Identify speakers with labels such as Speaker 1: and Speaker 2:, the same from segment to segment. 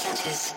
Speaker 1: senses.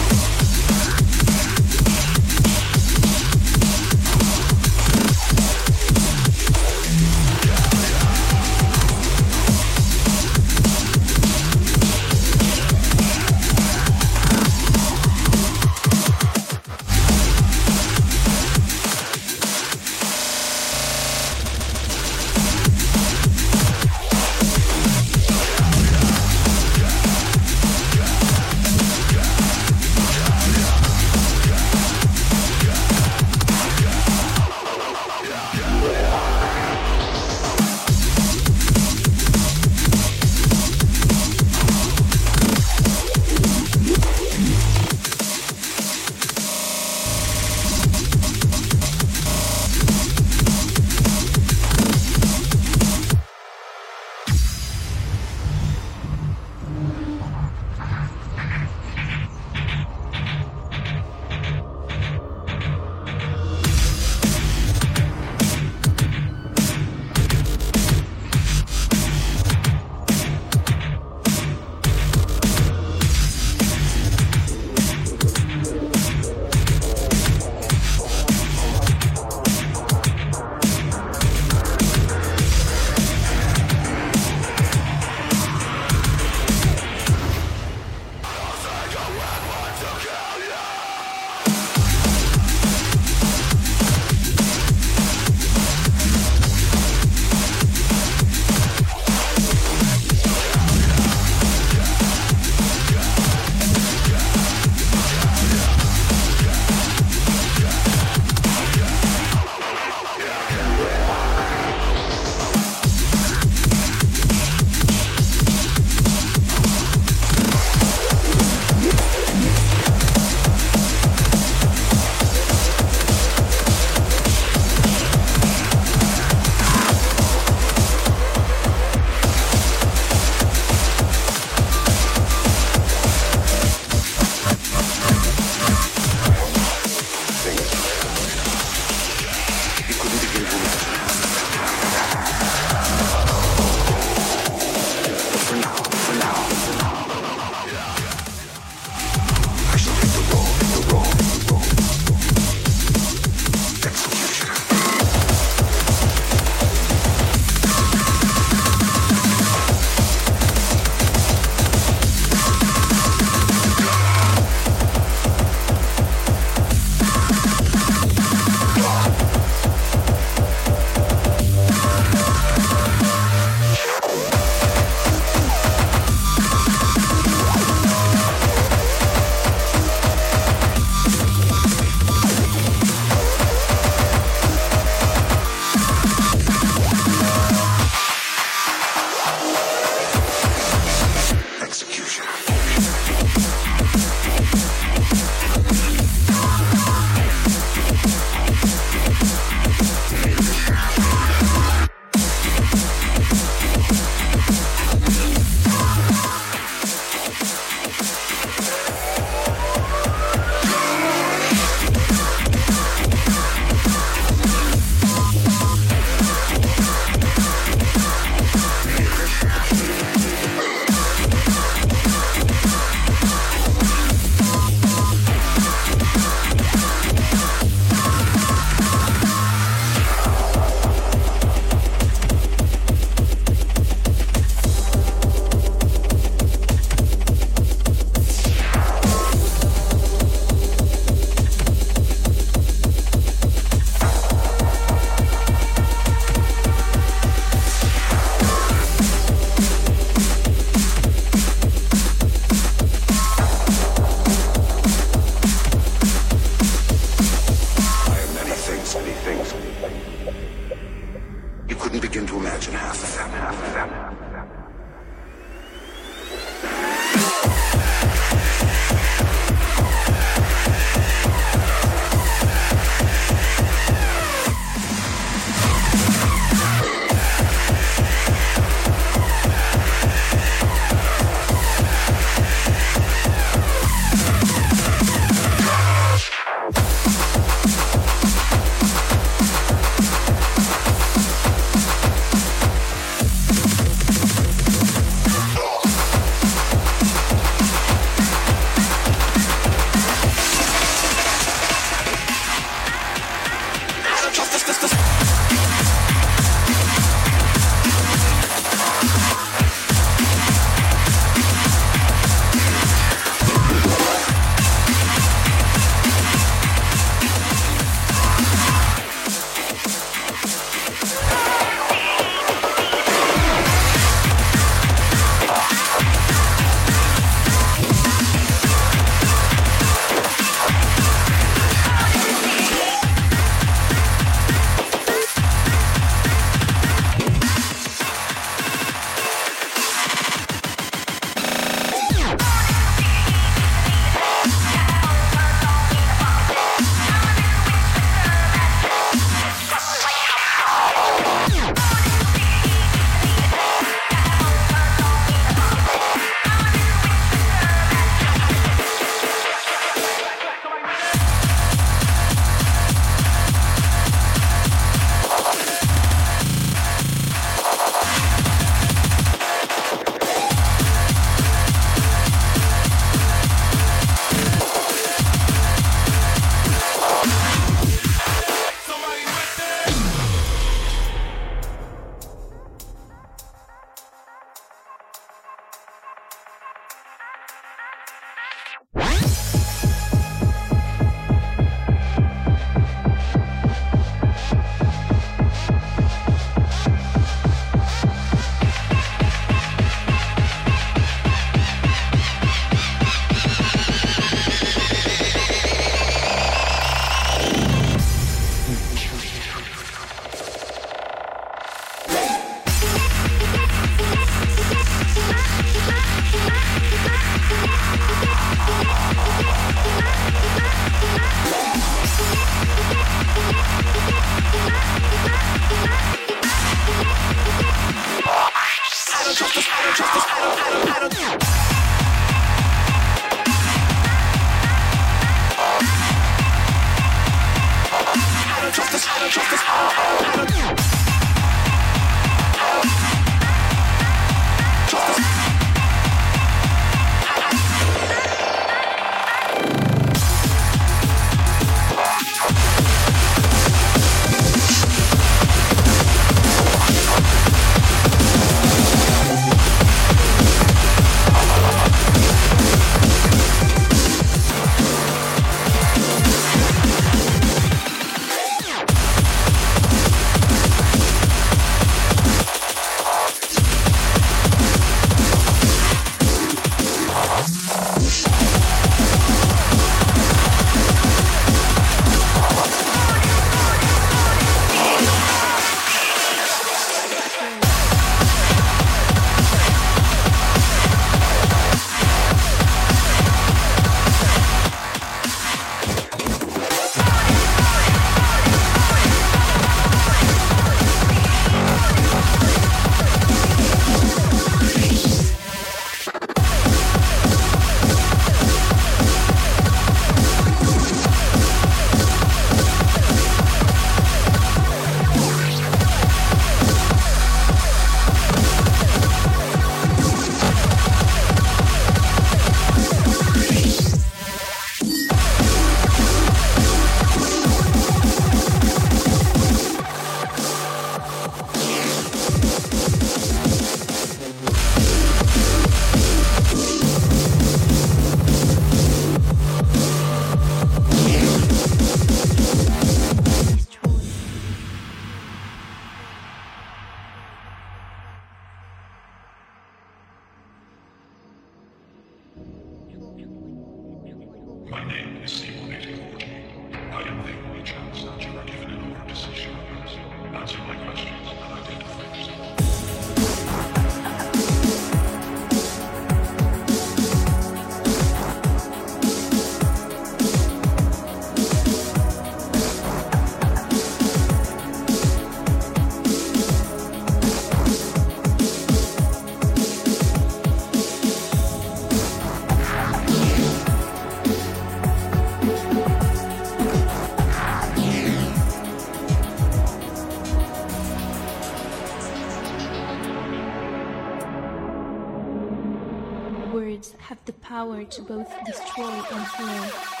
Speaker 1: Power to both destroy and heal.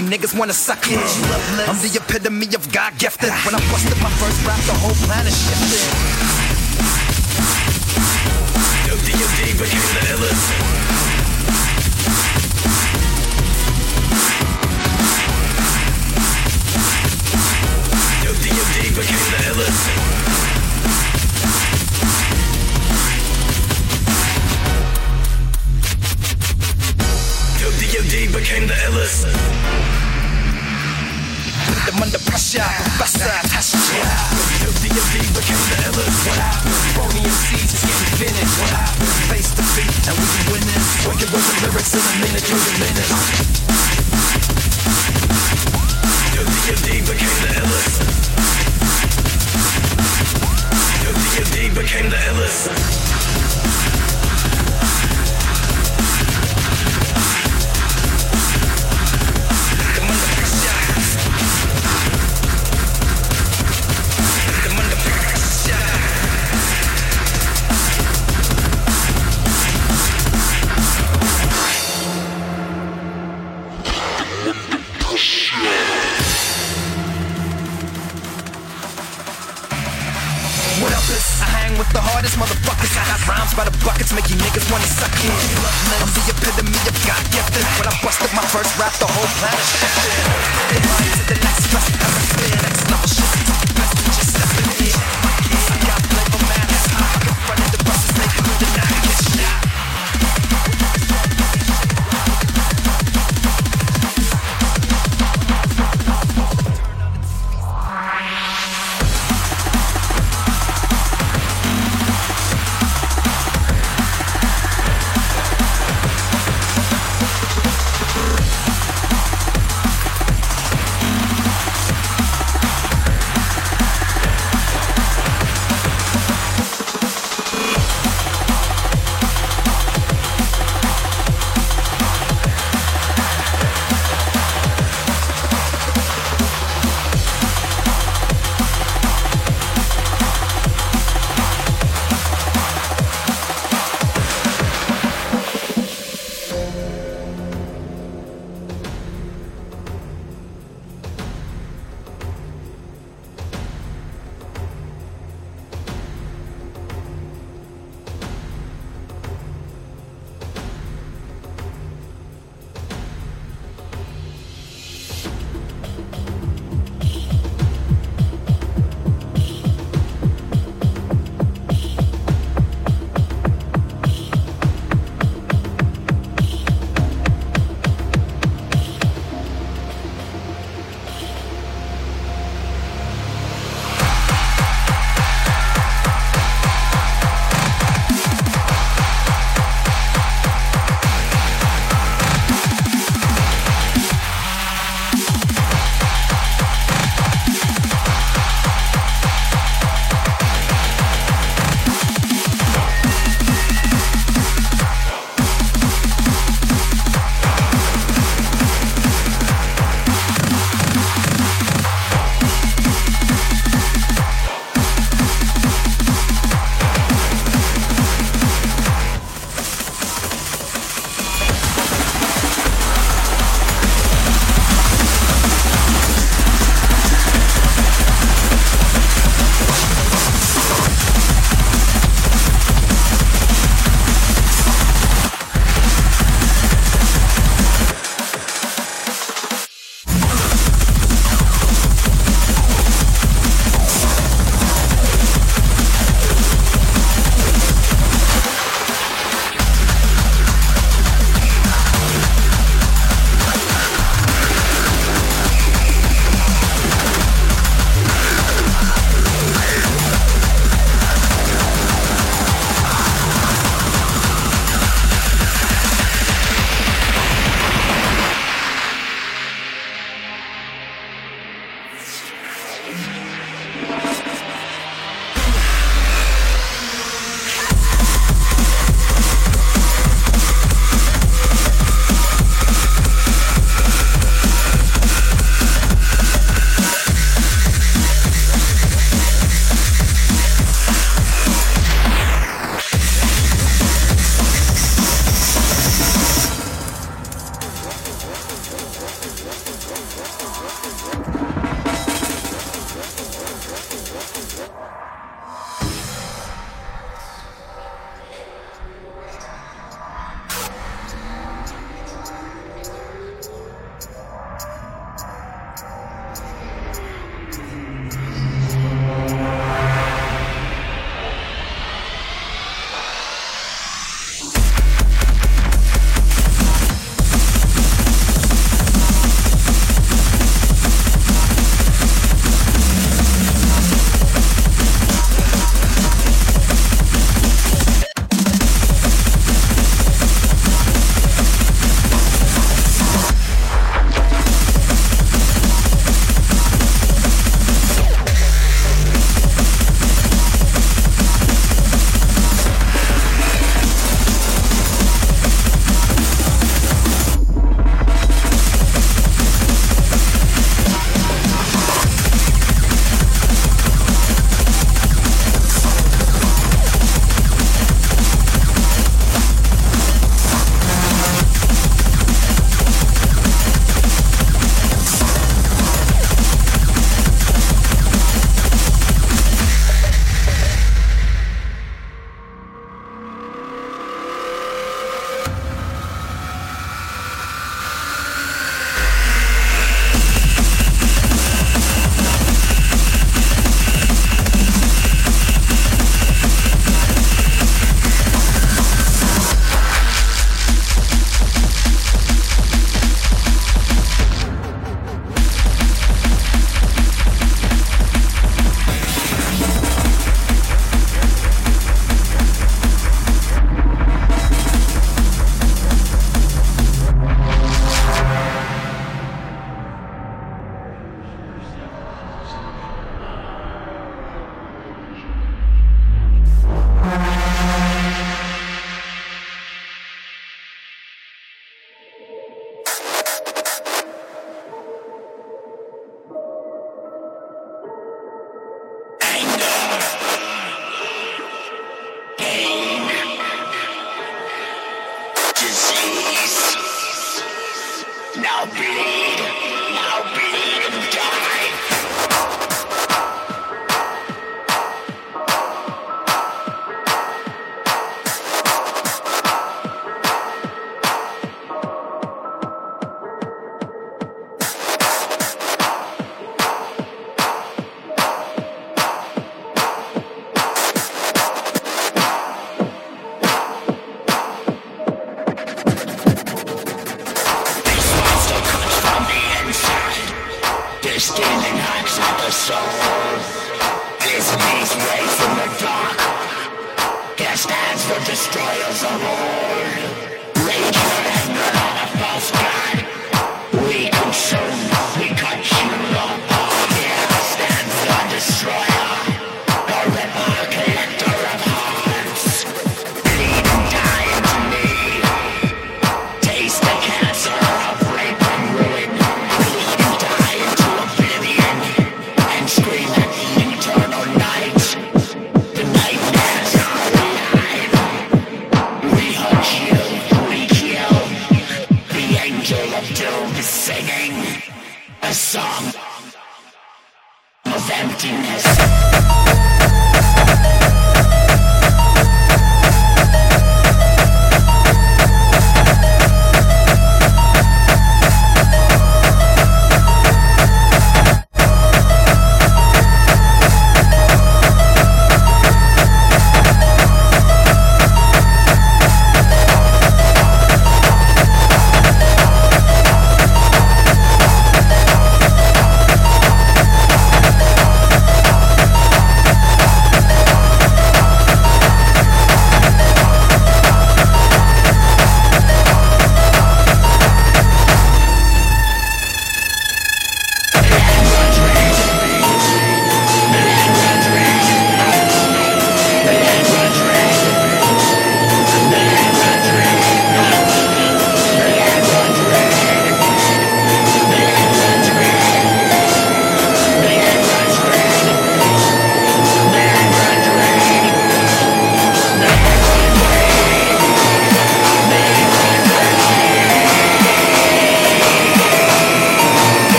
Speaker 2: You
Speaker 3: niggas wanna suck it. I'm the epitome of God gifted. When I busted my first rap, the whole planet shifted. Yo, D, but the illest.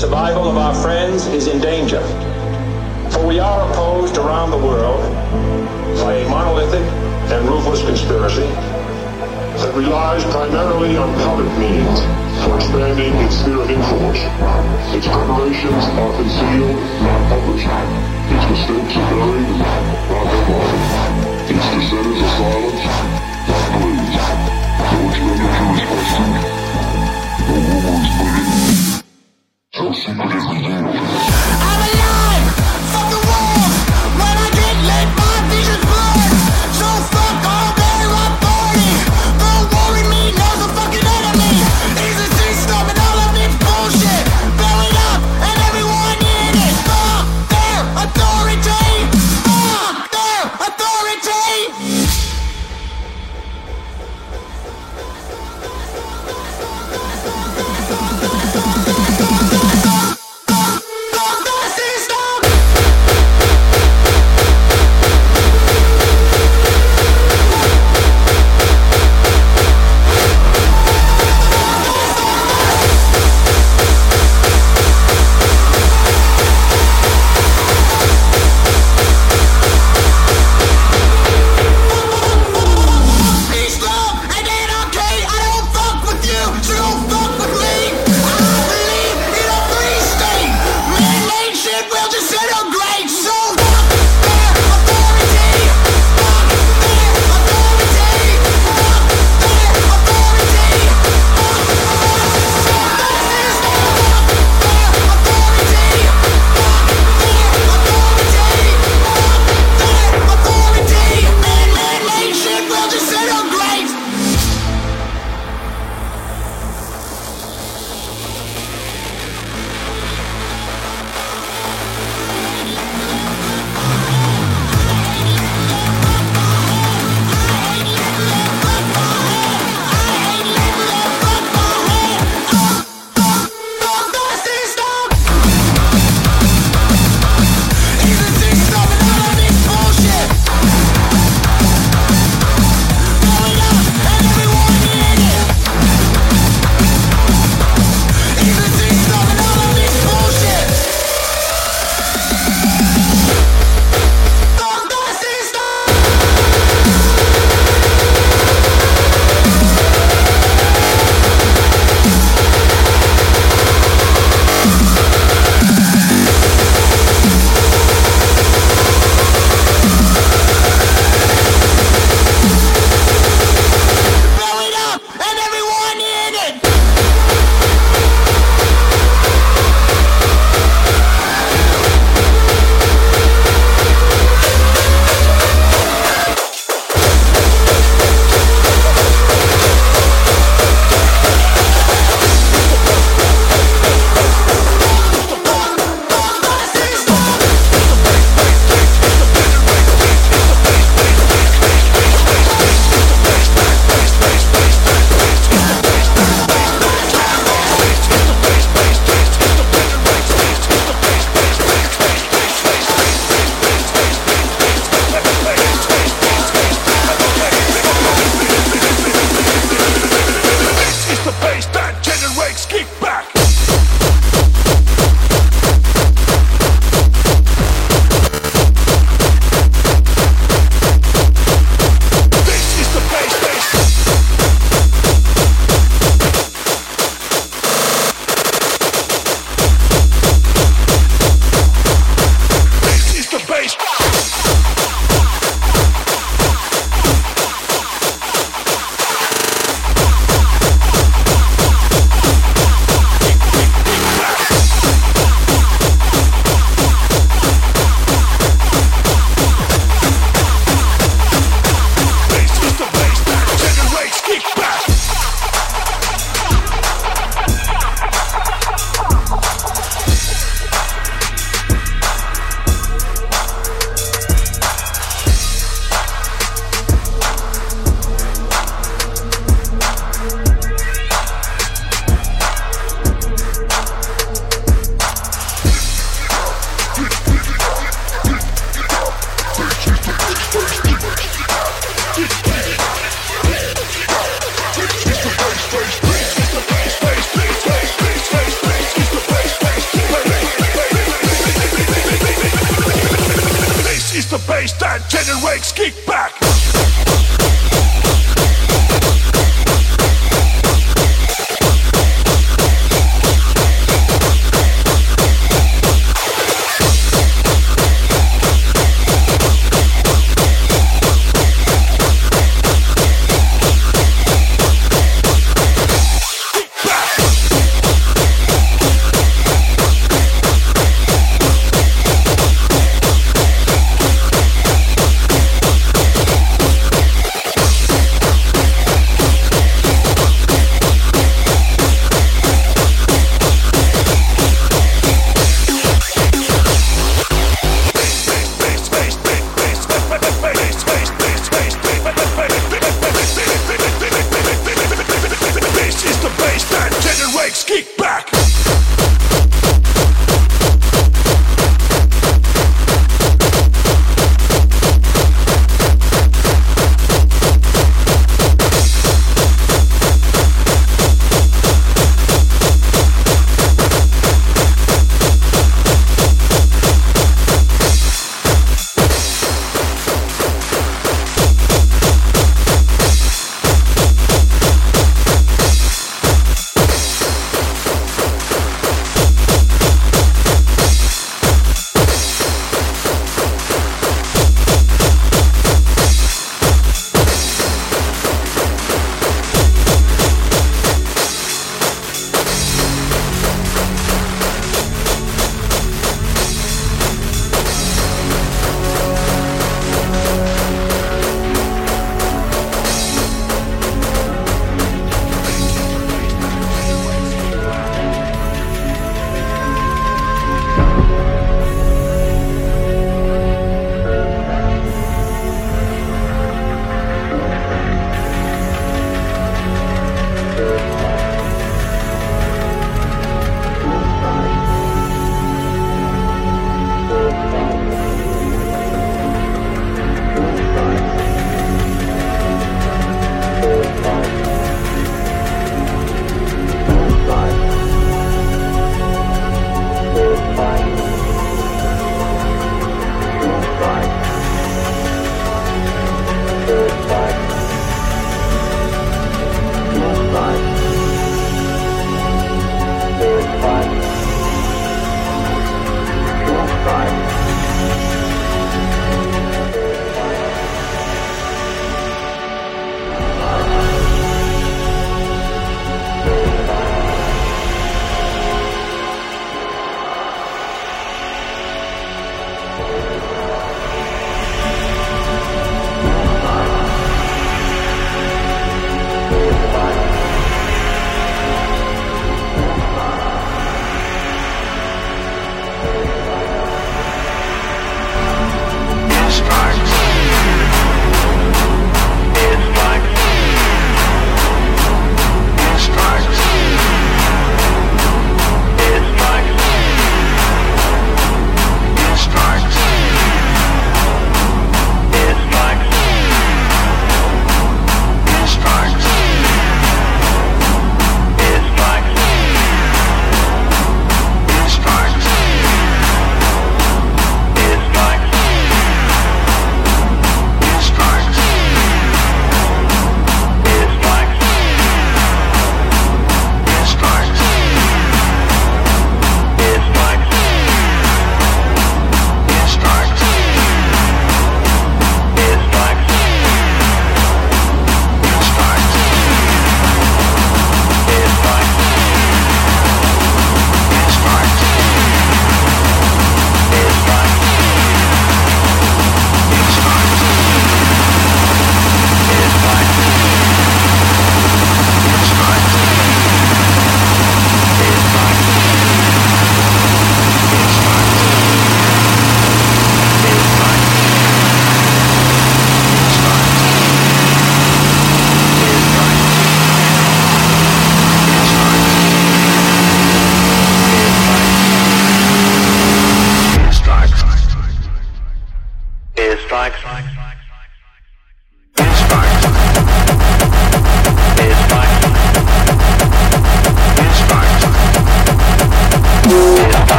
Speaker 4: Survival of our friends is in danger, for we are opposed around the world by a monolithic and ruthless conspiracy
Speaker 5: that relies primarily on public means for expanding its sphere of influence. Its preparations are concealed, not published. Its mistakes are buried, not headlined. Its dissenters are silenced, not praised. No expenditure is questioned. No rumor.
Speaker 6: I'm alive!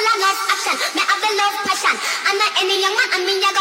Speaker 6: full of love, action. Me have a love passion. I'm not any young man, I'm in
Speaker 7: your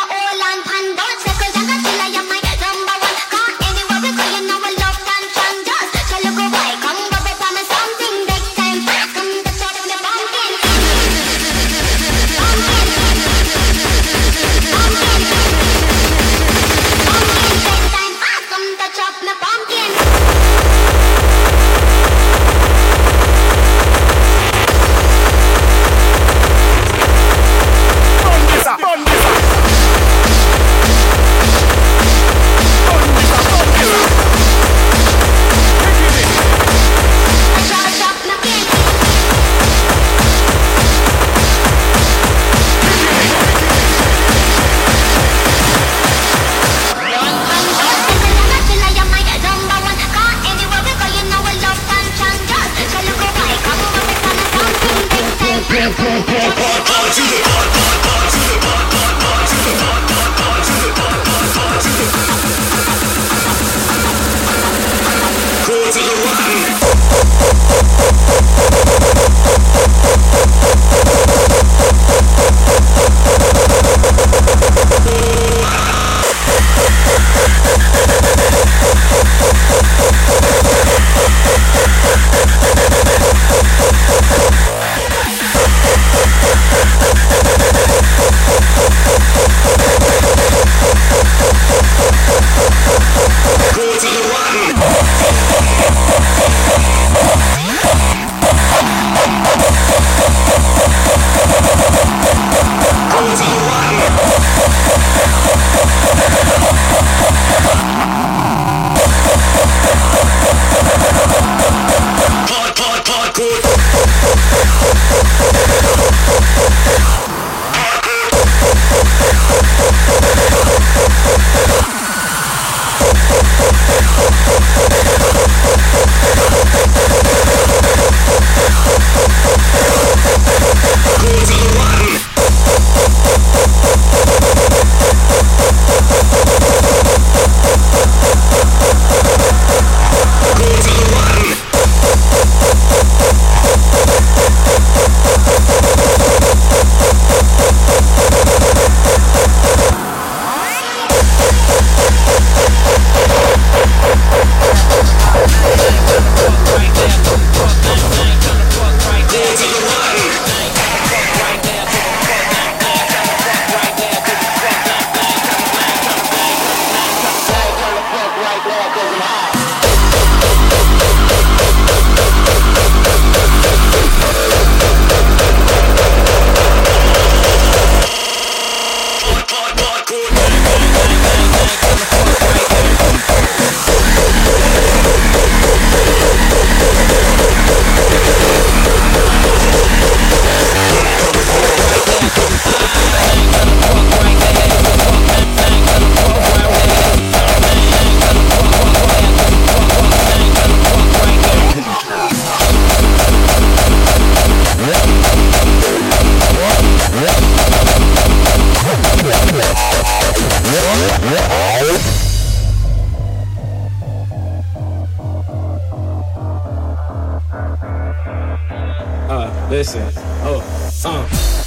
Speaker 7: Listen, oh,
Speaker 8: uh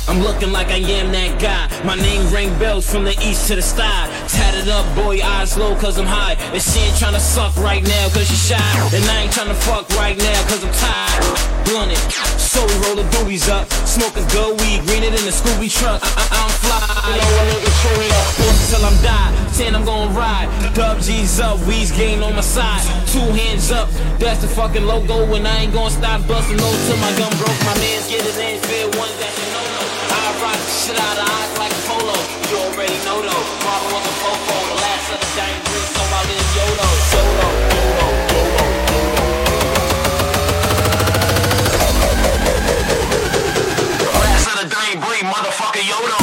Speaker 8: to the sky. Tatted up, boy, eyes low, cause I'm high. And she ain't trying to suck right now, cause she shy. And I ain't trying to fuck right now, cause I'm tired. Blunted, so we roll the boobies up. Smoking good weed, greener than the Scooby truck. I- am fly. You know, a nigga chewy up. Till I'm die, 10 I'm gonna ride. Dub G's up, weeds gain on my side. Two hands up, that's the fucking logo. And I ain't gonna stop busting no till my gun broke. My man's get his hands one that rock the shit out of eyes like polo. You already know though. Was a fofo, the last of the dying breed, so I live YOLO. Solo. Last of the breed, motherfucker YOLO.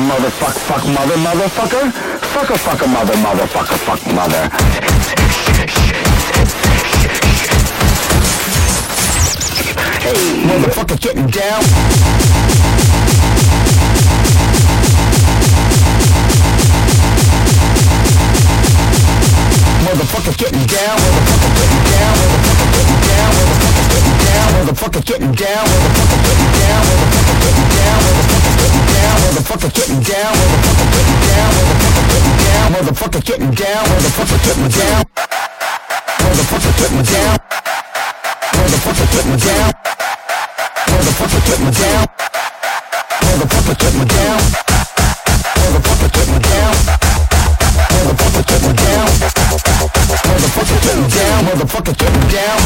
Speaker 9: Motherfuck, fuck, mother, motherfucker, fucker, fucker, mother, motherfucker, fuck, mother. Hey, motherfucker, getting down. Motherfucker getting down, motherfucker getting down, motherfucker getting down, motherfucker getting down, motherfucker getting down, motherfucker getting down, motherfucker getting down, motherfucker getting down, motherfucker getting down, motherfucker getting down, motherfucker getting down, motherfucker getting down, motherfucker getting down, motherfucker getting down, motherfucker getting down, motherfucker getting down, motherfucker getting down, motherfucker getting down, Motherfucker, get me down. Motherfucker, get me down. Motherfucker, get me down.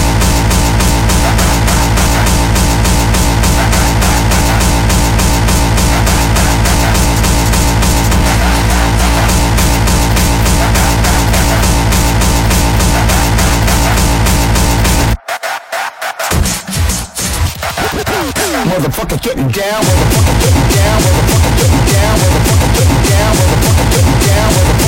Speaker 9: Motherfucker, get me down. Motherfucker, get me down. Motherfucker, get me down.
Speaker 10: Motherfucker, get me down. Motherfucker, get down. Motherfucker.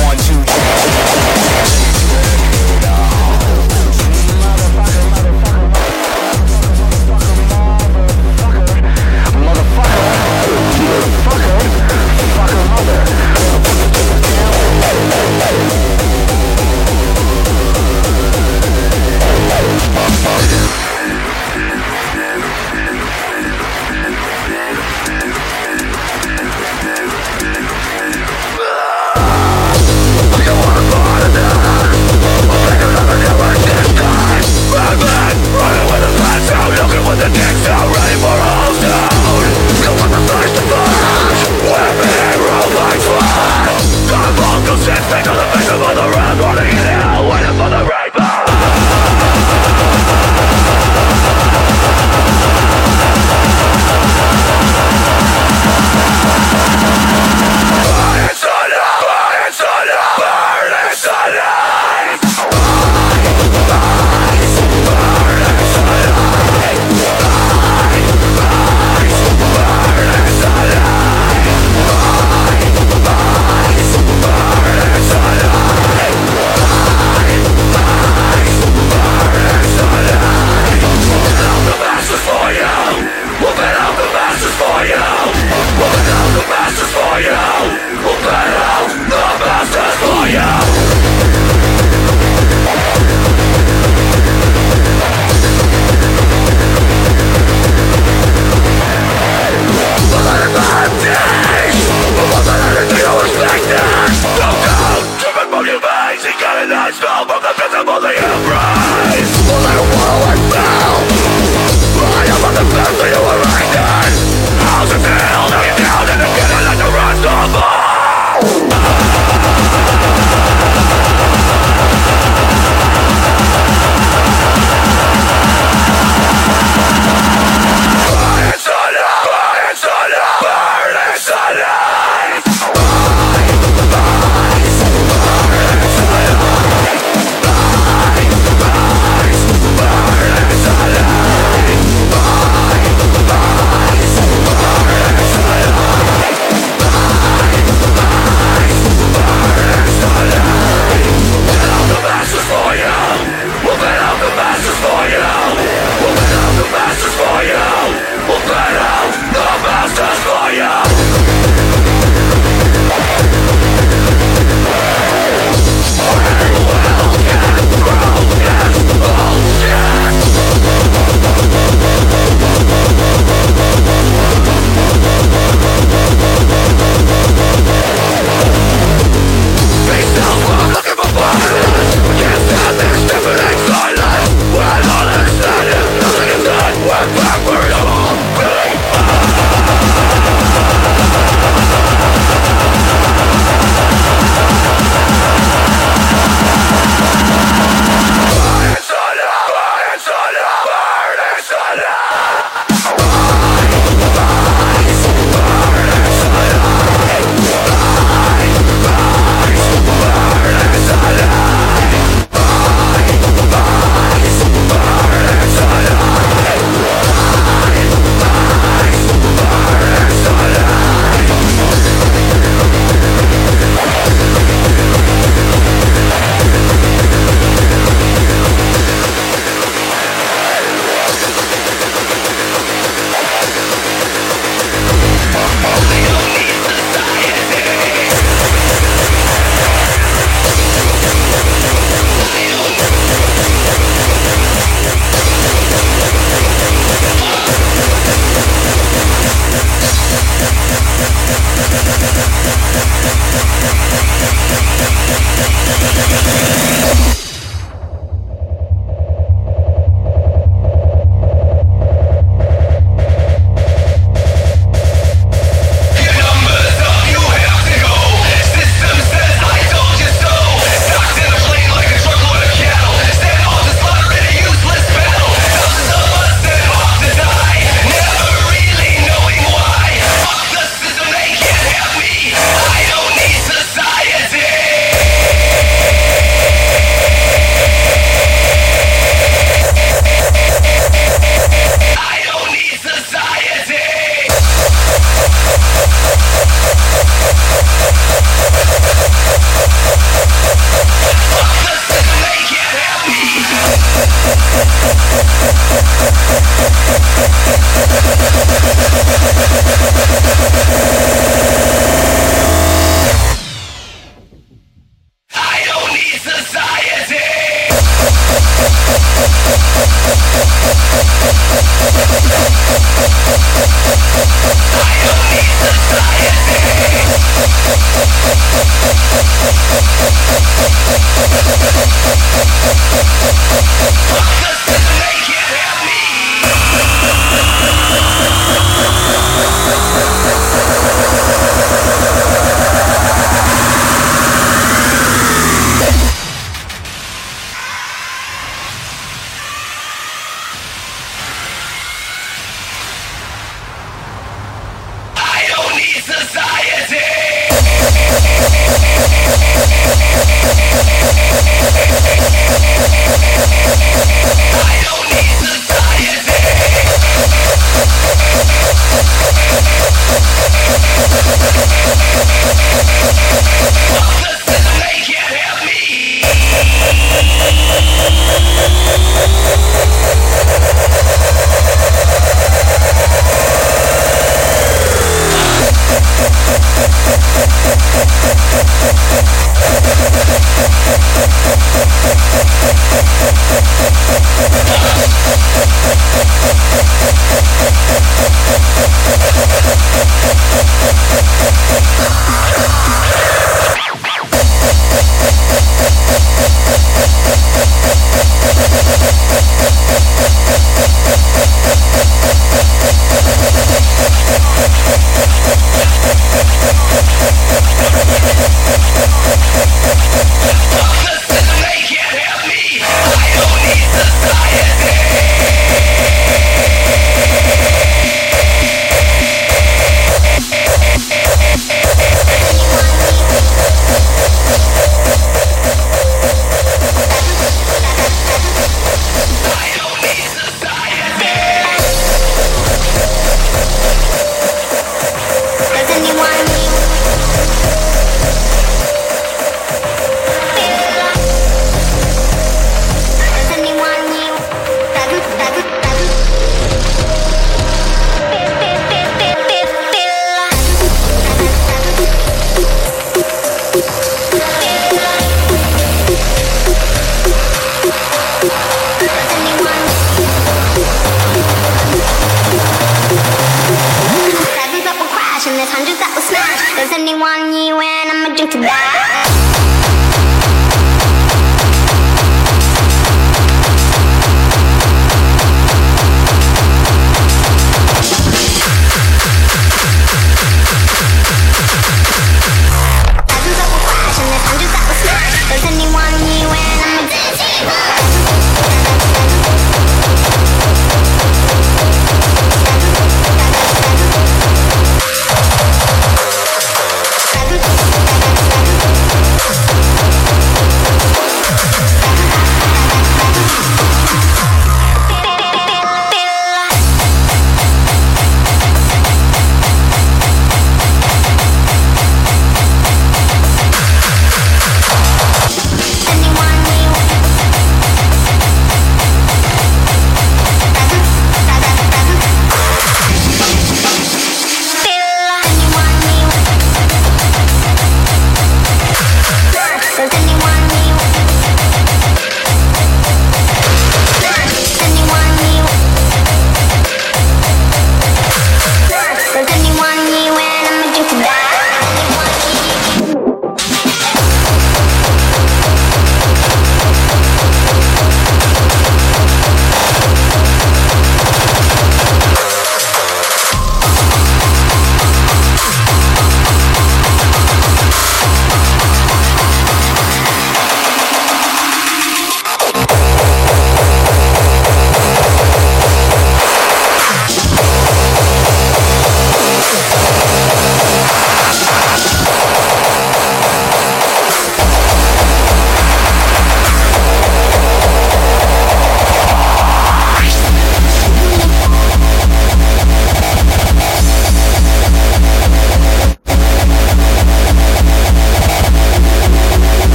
Speaker 10: the next are ready for all the first to We're being The on the face of the round Running
Speaker 11: in hell, waiting for the